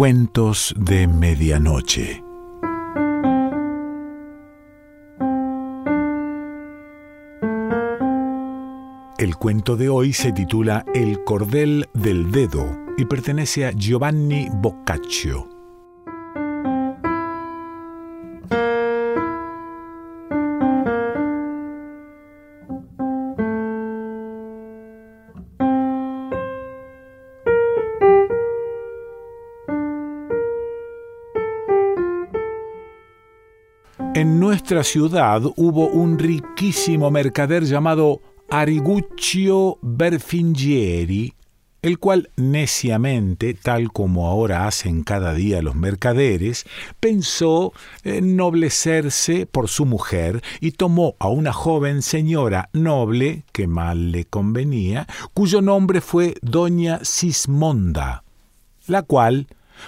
Cuentos de Medianoche. El cuento de hoy se titula El cordel del dedo y pertenece a Giovanni Boccaccio. En nuestra ciudad hubo un riquísimo mercader llamado Ariguccio Berfingieri, el cual neciamente, tal como ahora hacen cada día los mercaderes, pensó ennoblecerse por su mujer y tomó a una joven señora noble, que mal le convenía, cuyo nombre fue doña Sismonda, la cual,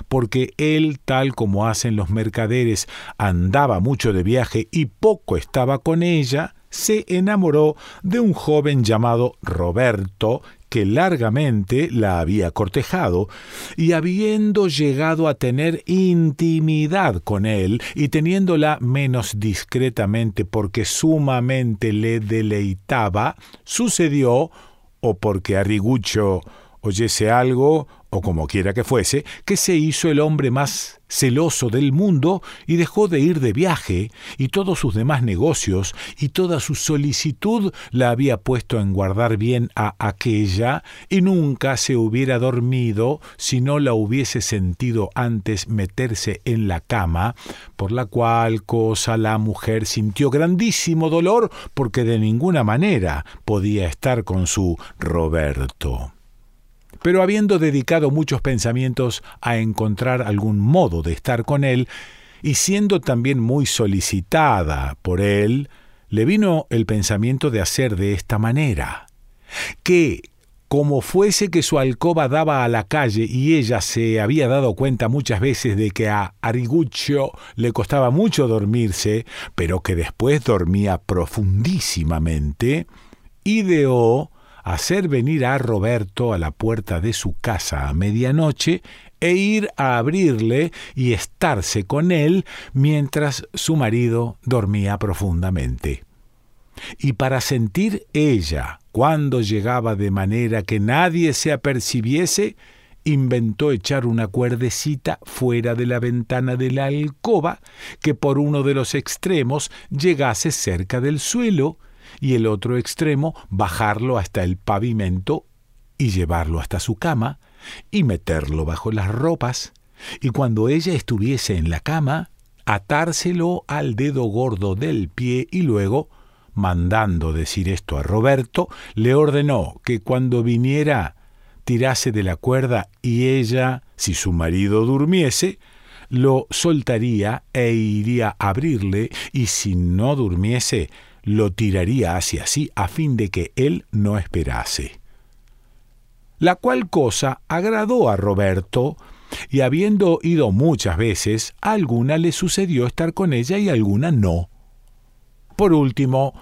porque él, tal como hacen los mercaderes, andaba mucho de viaje y poco estaba con ella, se enamoró de un joven llamado Roberto, que largamente la había cortejado, y habiendo llegado a tener intimidad con él, y teniéndola menos discretamente porque sumamente le deleitaba, sucedió, o porque Arrigucho oyese algo, o como quiera que fuese, que se hizo el hombre más celoso del mundo y dejó de ir de viaje, y todos sus demás negocios y toda su solicitud la había puesto en guardar bien a aquella, y nunca se hubiera dormido si no la hubiese sentido antes meterse en la cama, por la cual cosa la mujer sintió grandísimo dolor porque de ninguna manera podía estar con su Roberto pero habiendo dedicado muchos pensamientos a encontrar algún modo de estar con él, y siendo también muy solicitada por él, le vino el pensamiento de hacer de esta manera, que, como fuese que su alcoba daba a la calle y ella se había dado cuenta muchas veces de que a Ariguccio le costaba mucho dormirse, pero que después dormía profundísimamente, ideó hacer venir a Roberto a la puerta de su casa a medianoche e ir a abrirle y estarse con él mientras su marido dormía profundamente. Y para sentir ella cuando llegaba de manera que nadie se apercibiese, inventó echar una cuerdecita fuera de la ventana de la alcoba que por uno de los extremos llegase cerca del suelo, y el otro extremo bajarlo hasta el pavimento y llevarlo hasta su cama y meterlo bajo las ropas, y cuando ella estuviese en la cama, atárselo al dedo gordo del pie y luego, mandando decir esto a Roberto, le ordenó que cuando viniera tirase de la cuerda y ella, si su marido durmiese, lo soltaría e iría a abrirle, y si no durmiese, lo tiraría hacia sí a fin de que él no esperase. La cual cosa agradó a Roberto, y habiendo ido muchas veces, a alguna le sucedió estar con ella y alguna no. Por último,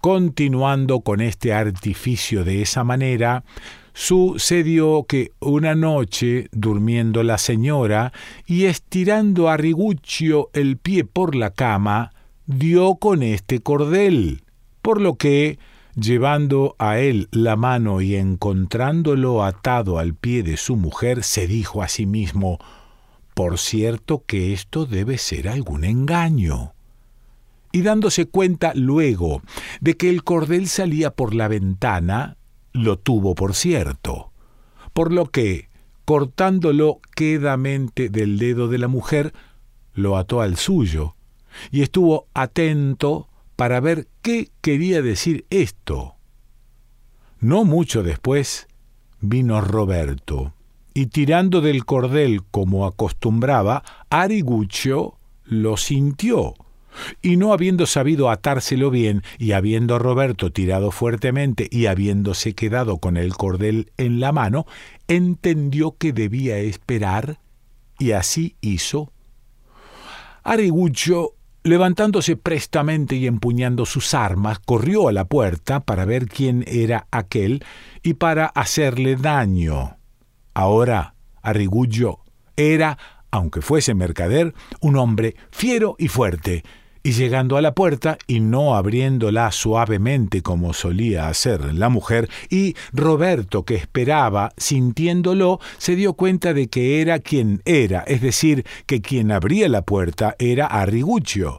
continuando con este artificio de esa manera, sucedió que una noche, durmiendo la señora y estirando a Riguccio el pie por la cama, dio con este cordel, por lo que, llevando a él la mano y encontrándolo atado al pie de su mujer, se dijo a sí mismo Por cierto que esto debe ser algún engaño. Y dándose cuenta luego de que el cordel salía por la ventana, lo tuvo por cierto, por lo que, cortándolo quedamente del dedo de la mujer, lo ató al suyo, y estuvo atento para ver qué quería decir esto. No mucho después vino Roberto, y tirando del cordel como acostumbraba, Ariguccio lo sintió, y no habiendo sabido atárselo bien, y habiendo Roberto tirado fuertemente y habiéndose quedado con el cordel en la mano, entendió que debía esperar, y así hizo. Ariguccio Levantándose prestamente y empuñando sus armas, corrió a la puerta para ver quién era aquel y para hacerle daño. Ahora, Arrigullo era aunque fuese mercader, un hombre fiero y fuerte, y llegando a la puerta y no abriéndola suavemente como solía hacer la mujer, y Roberto, que esperaba, sintiéndolo, se dio cuenta de que era quien era, es decir, que quien abría la puerta era Arriguccio,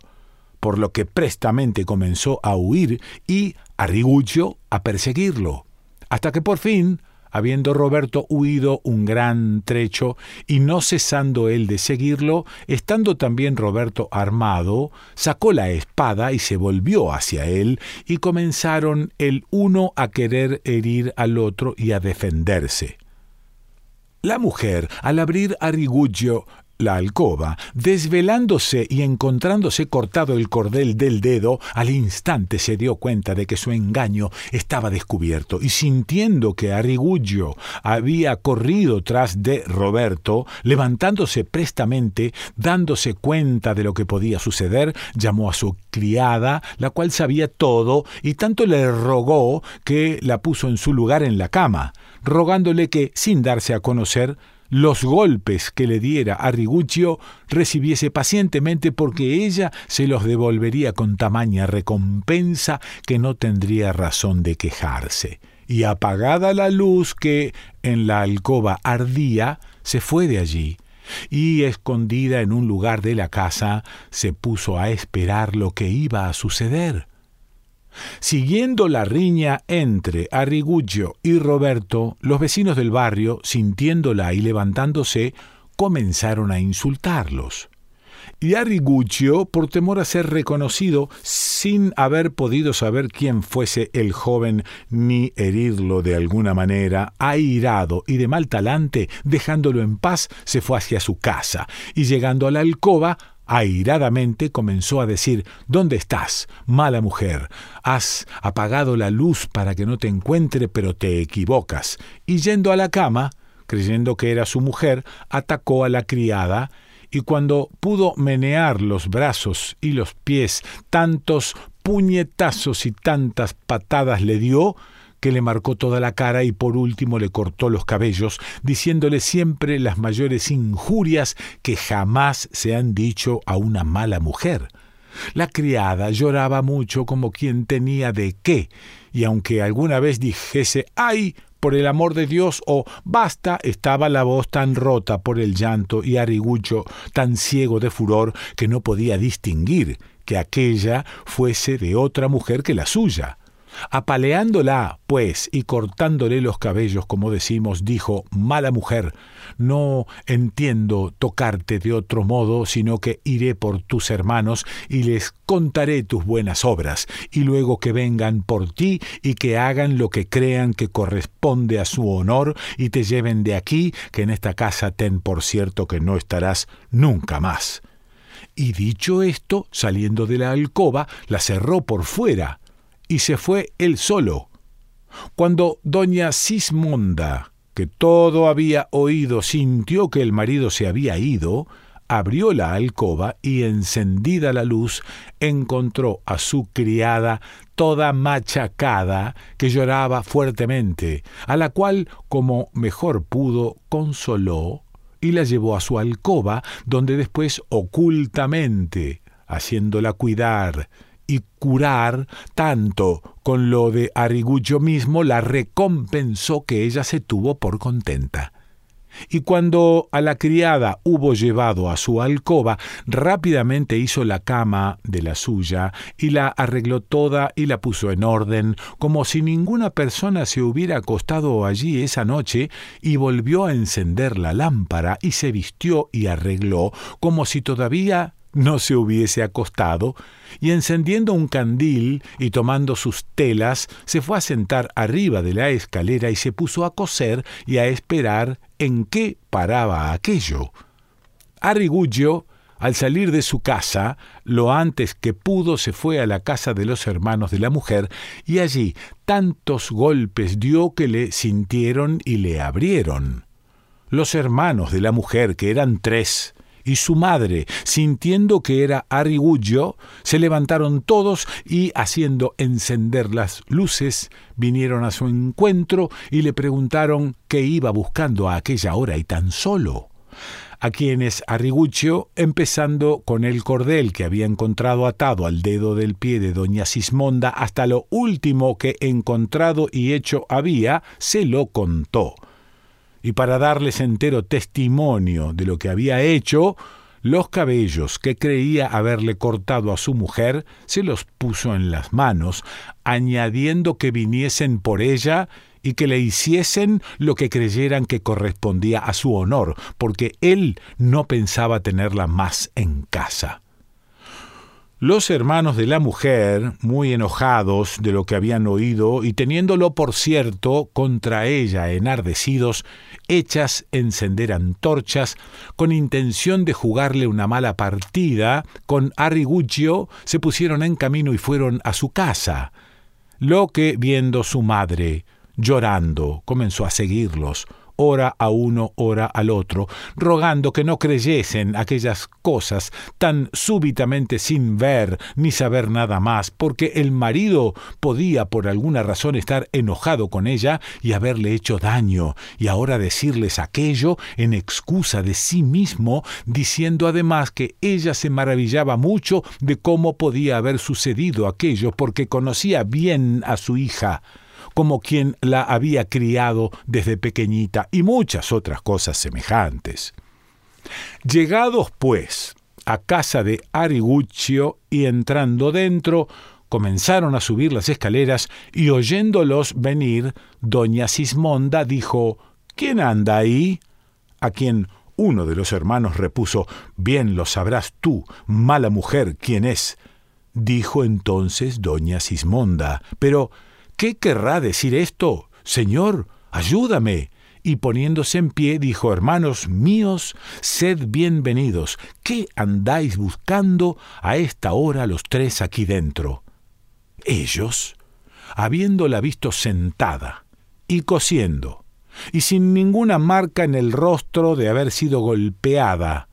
por lo que prestamente comenzó a huir y Arriguccio a perseguirlo, hasta que por fin habiendo Roberto huido un gran trecho y no cesando él de seguirlo, estando también Roberto armado, sacó la espada y se volvió hacia él, y comenzaron el uno a querer herir al otro y a defenderse. La mujer, al abrir a Riguggio la alcoba, desvelándose y encontrándose cortado el cordel del dedo, al instante se dio cuenta de que su engaño estaba descubierto, y sintiendo que Arriguggio había corrido tras de Roberto, levantándose prestamente, dándose cuenta de lo que podía suceder, llamó a su criada, la cual sabía todo, y tanto le rogó que la puso en su lugar en la cama, rogándole que, sin darse a conocer, los golpes que le diera a Riguccio recibiese pacientemente porque ella se los devolvería con tamaña recompensa que no tendría razón de quejarse. Y apagada la luz que en la alcoba ardía, se fue de allí, y escondida en un lugar de la casa, se puso a esperar lo que iba a suceder. Siguiendo la riña entre Arriguccio y Roberto, los vecinos del barrio, sintiéndola y levantándose, comenzaron a insultarlos. Y Arriguccio, por temor a ser reconocido, sin haber podido saber quién fuese el joven ni herirlo de alguna manera, airado y de mal talante, dejándolo en paz, se fue hacia su casa, y llegando a la alcoba, airadamente comenzó a decir ¿Dónde estás, mala mujer? Has apagado la luz para que no te encuentre, pero te equivocas. Y yendo a la cama, creyendo que era su mujer, atacó a la criada, y cuando pudo menear los brazos y los pies, tantos puñetazos y tantas patadas le dio, que le marcó toda la cara y por último le cortó los cabellos, diciéndole siempre las mayores injurias que jamás se han dicho a una mala mujer. La criada lloraba mucho como quien tenía de qué, y aunque alguna vez dijese ¡ay! por el amor de Dios o basta, estaba la voz tan rota por el llanto y Arigucho tan ciego de furor que no podía distinguir que aquella fuese de otra mujer que la suya. Apaleándola, pues, y cortándole los cabellos, como decimos, dijo, mala mujer, no entiendo tocarte de otro modo, sino que iré por tus hermanos y les contaré tus buenas obras, y luego que vengan por ti y que hagan lo que crean que corresponde a su honor y te lleven de aquí, que en esta casa ten por cierto que no estarás nunca más. Y dicho esto, saliendo de la alcoba, la cerró por fuera, y se fue él solo. Cuando doña Sismonda, que todo había oído, sintió que el marido se había ido, abrió la alcoba y encendida la luz encontró a su criada toda machacada que lloraba fuertemente, a la cual, como mejor pudo, consoló y la llevó a su alcoba, donde después ocultamente, haciéndola cuidar y curar tanto con lo de Arigullo mismo la recompensó que ella se tuvo por contenta. Y cuando a la criada hubo llevado a su alcoba, rápidamente hizo la cama de la suya y la arregló toda y la puso en orden, como si ninguna persona se hubiera acostado allí esa noche, y volvió a encender la lámpara y se vistió y arregló, como si todavía no se hubiese acostado, y encendiendo un candil y tomando sus telas, se fue a sentar arriba de la escalera y se puso a coser y a esperar en qué paraba aquello. Arriguggio, al salir de su casa, lo antes que pudo se fue a la casa de los hermanos de la mujer, y allí tantos golpes dio que le sintieron y le abrieron. Los hermanos de la mujer, que eran tres, y su madre, sintiendo que era Arrigullo, se levantaron todos y, haciendo encender las luces, vinieron a su encuentro y le preguntaron qué iba buscando a aquella hora y tan solo. a quienes Arriguccio, empezando con el cordel que había encontrado atado al dedo del pie de doña Sismonda hasta lo último que encontrado y hecho había, se lo contó. Y para darles entero testimonio de lo que había hecho, los cabellos que creía haberle cortado a su mujer se los puso en las manos, añadiendo que viniesen por ella y que le hiciesen lo que creyeran que correspondía a su honor, porque él no pensaba tenerla más en casa. Los hermanos de la mujer, muy enojados de lo que habían oído y teniéndolo por cierto contra ella enardecidos, hechas encender antorchas, con intención de jugarle una mala partida, con Arriguccio se pusieron en camino y fueron a su casa. Lo que, viendo su madre, llorando, comenzó a seguirlos, ora a uno, ora al otro, rogando que no creyesen aquellas cosas tan súbitamente sin ver ni saber nada más, porque el marido podía por alguna razón estar enojado con ella y haberle hecho daño, y ahora decirles aquello en excusa de sí mismo, diciendo además que ella se maravillaba mucho de cómo podía haber sucedido aquello, porque conocía bien a su hija como quien la había criado desde pequeñita y muchas otras cosas semejantes. Llegados, pues, a casa de Ariguccio y entrando dentro, comenzaron a subir las escaleras y oyéndolos venir, doña Sismonda dijo ¿Quién anda ahí? a quien uno de los hermanos repuso Bien lo sabrás tú, mala mujer, quién es. Dijo entonces doña Sismonda, pero ¿Qué querrá decir esto? Señor, ayúdame. Y poniéndose en pie, dijo, Hermanos míos, sed bienvenidos. ¿Qué andáis buscando a esta hora los tres aquí dentro? Ellos, habiéndola visto sentada y cosiendo, y sin ninguna marca en el rostro de haber sido golpeada,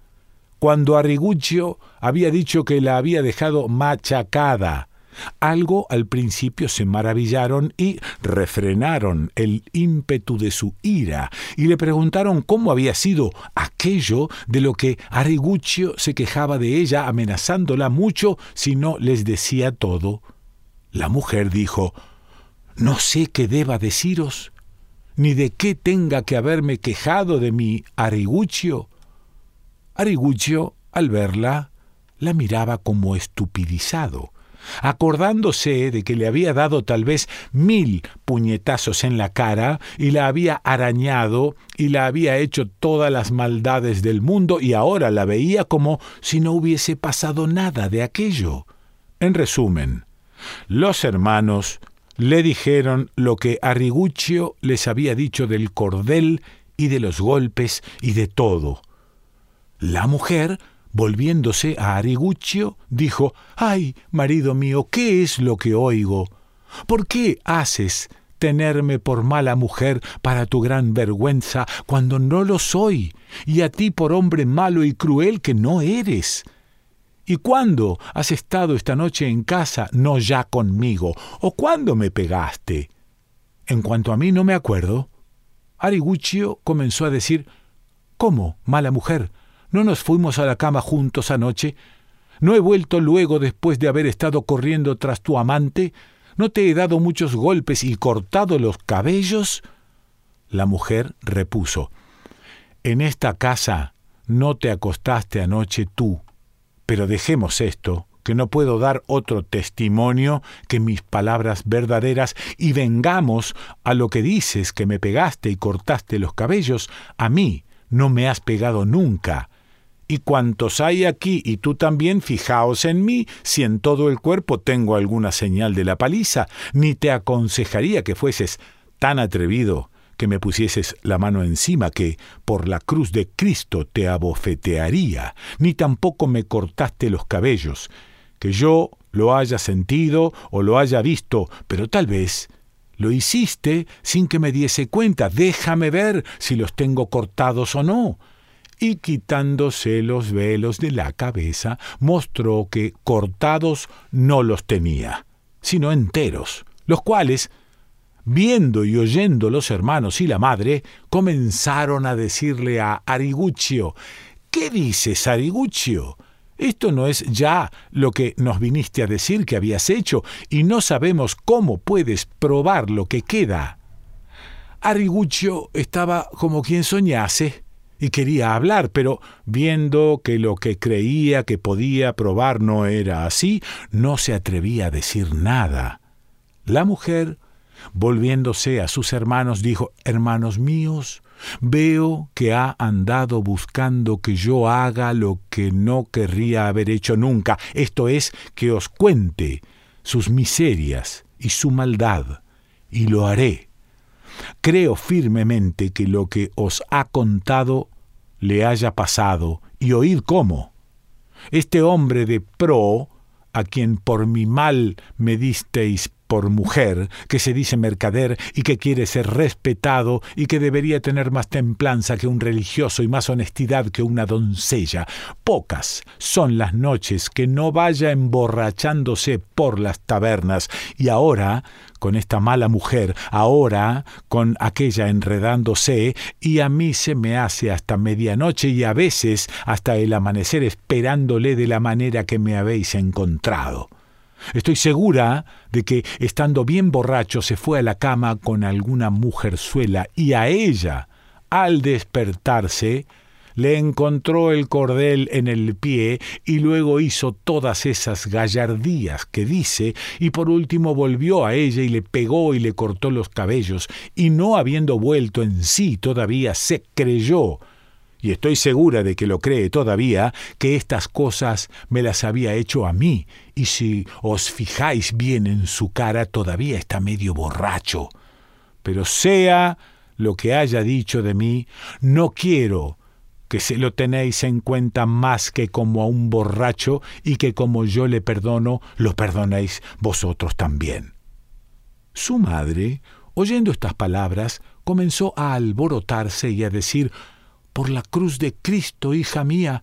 cuando Arriguccio había dicho que la había dejado machacada, algo al principio se maravillaron y refrenaron el ímpetu de su ira y le preguntaron cómo había sido aquello de lo que Ariguccio se quejaba de ella amenazándola mucho si no les decía todo. La mujer dijo No sé qué deba deciros, ni de qué tenga que haberme quejado de mi Ariguccio. Ariguccio, al verla, la miraba como estupidizado acordándose de que le había dado tal vez mil puñetazos en la cara y la había arañado y la había hecho todas las maldades del mundo y ahora la veía como si no hubiese pasado nada de aquello. En resumen, los hermanos le dijeron lo que Arriguccio les había dicho del cordel y de los golpes y de todo. La mujer Volviéndose a Ariguccio, dijo Ay, marido mío, ¿qué es lo que oigo? ¿Por qué haces tenerme por mala mujer para tu gran vergüenza cuando no lo soy, y a ti por hombre malo y cruel que no eres? ¿Y cuándo has estado esta noche en casa, no ya conmigo? ¿O cuándo me pegaste? En cuanto a mí no me acuerdo. Ariguccio comenzó a decir ¿Cómo, mala mujer? ¿No nos fuimos a la cama juntos anoche? ¿No he vuelto luego después de haber estado corriendo tras tu amante? ¿No te he dado muchos golpes y cortado los cabellos? La mujer repuso, En esta casa no te acostaste anoche tú, pero dejemos esto, que no puedo dar otro testimonio que mis palabras verdaderas, y vengamos a lo que dices que me pegaste y cortaste los cabellos, a mí no me has pegado nunca, y cuantos hay aquí y tú también, fijaos en mí, si en todo el cuerpo tengo alguna señal de la paliza, ni te aconsejaría que fueses tan atrevido que me pusieses la mano encima que por la cruz de Cristo te abofetearía, ni tampoco me cortaste los cabellos, que yo lo haya sentido o lo haya visto, pero tal vez lo hiciste sin que me diese cuenta. Déjame ver si los tengo cortados o no y quitándose los velos de la cabeza, mostró que cortados no los tenía, sino enteros, los cuales, viendo y oyendo los hermanos y la madre, comenzaron a decirle a Ariguccio, ¿Qué dices, Ariguccio? Esto no es ya lo que nos viniste a decir que habías hecho, y no sabemos cómo puedes probar lo que queda. Ariguccio estaba como quien soñase y quería hablar, pero viendo que lo que creía que podía probar no era así, no se atrevía a decir nada. La mujer, volviéndose a sus hermanos, dijo, Hermanos míos, Veo que ha andado buscando que yo haga lo que no querría haber hecho nunca, esto es, que os cuente sus miserias y su maldad, y lo haré. Creo firmemente que lo que os ha contado le haya pasado, y oíd cómo. Este hombre de pro, a quien por mi mal me disteis por mujer, que se dice mercader y que quiere ser respetado y que debería tener más templanza que un religioso y más honestidad que una doncella. Pocas son las noches que no vaya emborrachándose por las tabernas y ahora con esta mala mujer, ahora con aquella enredándose, y a mí se me hace hasta medianoche y a veces hasta el amanecer esperándole de la manera que me habéis encontrado. Estoy segura de que, estando bien borracho, se fue a la cama con alguna mujerzuela y a ella, al despertarse, le encontró el cordel en el pie y luego hizo todas esas gallardías que dice y por último volvió a ella y le pegó y le cortó los cabellos y no habiendo vuelto en sí todavía se creyó y estoy segura de que lo cree todavía, que estas cosas me las había hecho a mí, y si os fijáis bien en su cara todavía está medio borracho. Pero sea lo que haya dicho de mí, no quiero que se lo tenéis en cuenta más que como a un borracho y que como yo le perdono, lo perdonéis vosotros también. Su madre, oyendo estas palabras, comenzó a alborotarse y a decir por la cruz de Cristo, hija mía.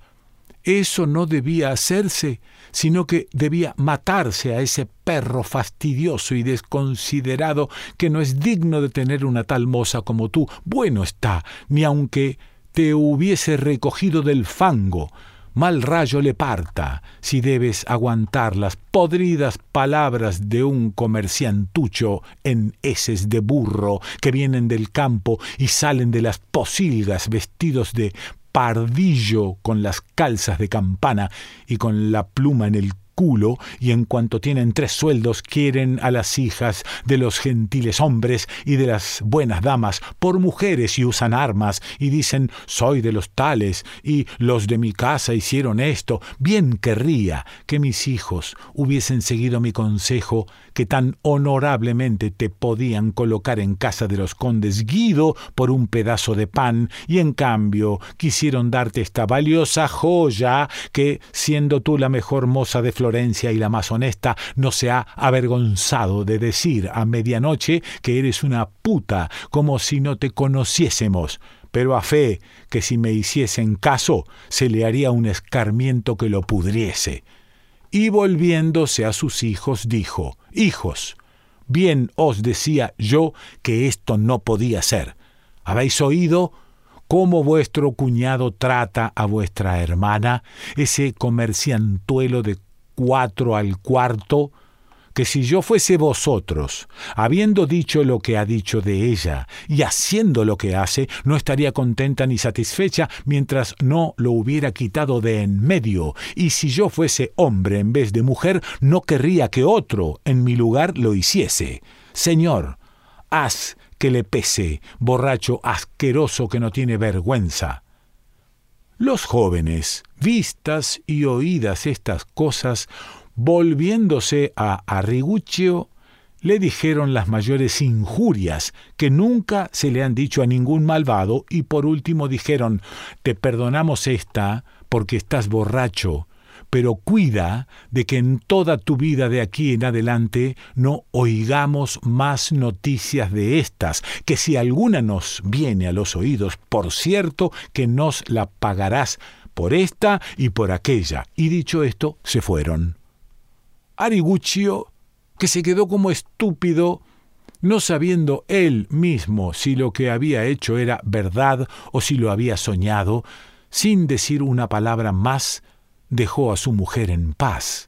Eso no debía hacerse, sino que debía matarse a ese perro fastidioso y desconsiderado que no es digno de tener una tal moza como tú. Bueno está, ni aunque te hubiese recogido del fango, mal rayo le parta si debes aguantar las podridas palabras de un comerciantucho en heces de burro que vienen del campo y salen de las posilgas vestidos de pardillo con las calzas de campana y con la pluma en el culo y en cuanto tienen tres sueldos quieren a las hijas de los gentiles hombres y de las buenas damas por mujeres y usan armas y dicen soy de los tales y los de mi casa hicieron esto. Bien querría que mis hijos hubiesen seguido mi consejo que tan honorablemente te podían colocar en casa de los condes Guido por un pedazo de pan y en cambio quisieron darte esta valiosa joya que, siendo tú la mejor moza de Y la más honesta, no se ha avergonzado de decir a medianoche que eres una puta, como si no te conociésemos pero a fe que si me hiciesen caso se le haría un escarmiento que lo pudriese. Y volviéndose a sus hijos dijo, Hijos, bien os decía yo que esto no podía ser. ¿Habéis oído cómo vuestro cuñado trata a vuestra hermana, ese comerciantuelo de cuatro al cuarto, que si yo fuese vosotros, habiendo dicho lo que ha dicho de ella y haciendo lo que hace, no estaría contenta ni satisfecha mientras no lo hubiera quitado de en medio, y si yo fuese hombre en vez de mujer, no querría que otro en mi lugar lo hiciese. Señor, haz que le pese, borracho asqueroso que no tiene vergüenza. Los jóvenes, vistas y oídas estas cosas, Volviéndose a Arriguccio, le dijeron las mayores injurias que nunca se le han dicho a ningún malvado y por último dijeron, te perdonamos esta porque estás borracho, pero cuida de que en toda tu vida de aquí en adelante no oigamos más noticias de estas, que si alguna nos viene a los oídos, por cierto que nos la pagarás por esta y por aquella. Y dicho esto, se fueron. Ariguccio, que se quedó como estúpido, no sabiendo él mismo si lo que había hecho era verdad o si lo había soñado, sin decir una palabra más, dejó a su mujer en paz,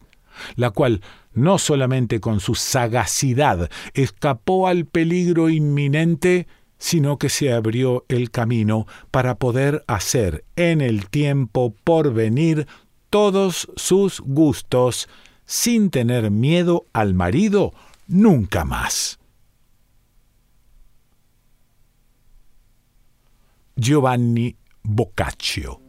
la cual no solamente con su sagacidad escapó al peligro inminente, sino que se abrió el camino para poder hacer en el tiempo por venir todos sus gustos sin tener miedo al marido nunca más. Giovanni Boccaccio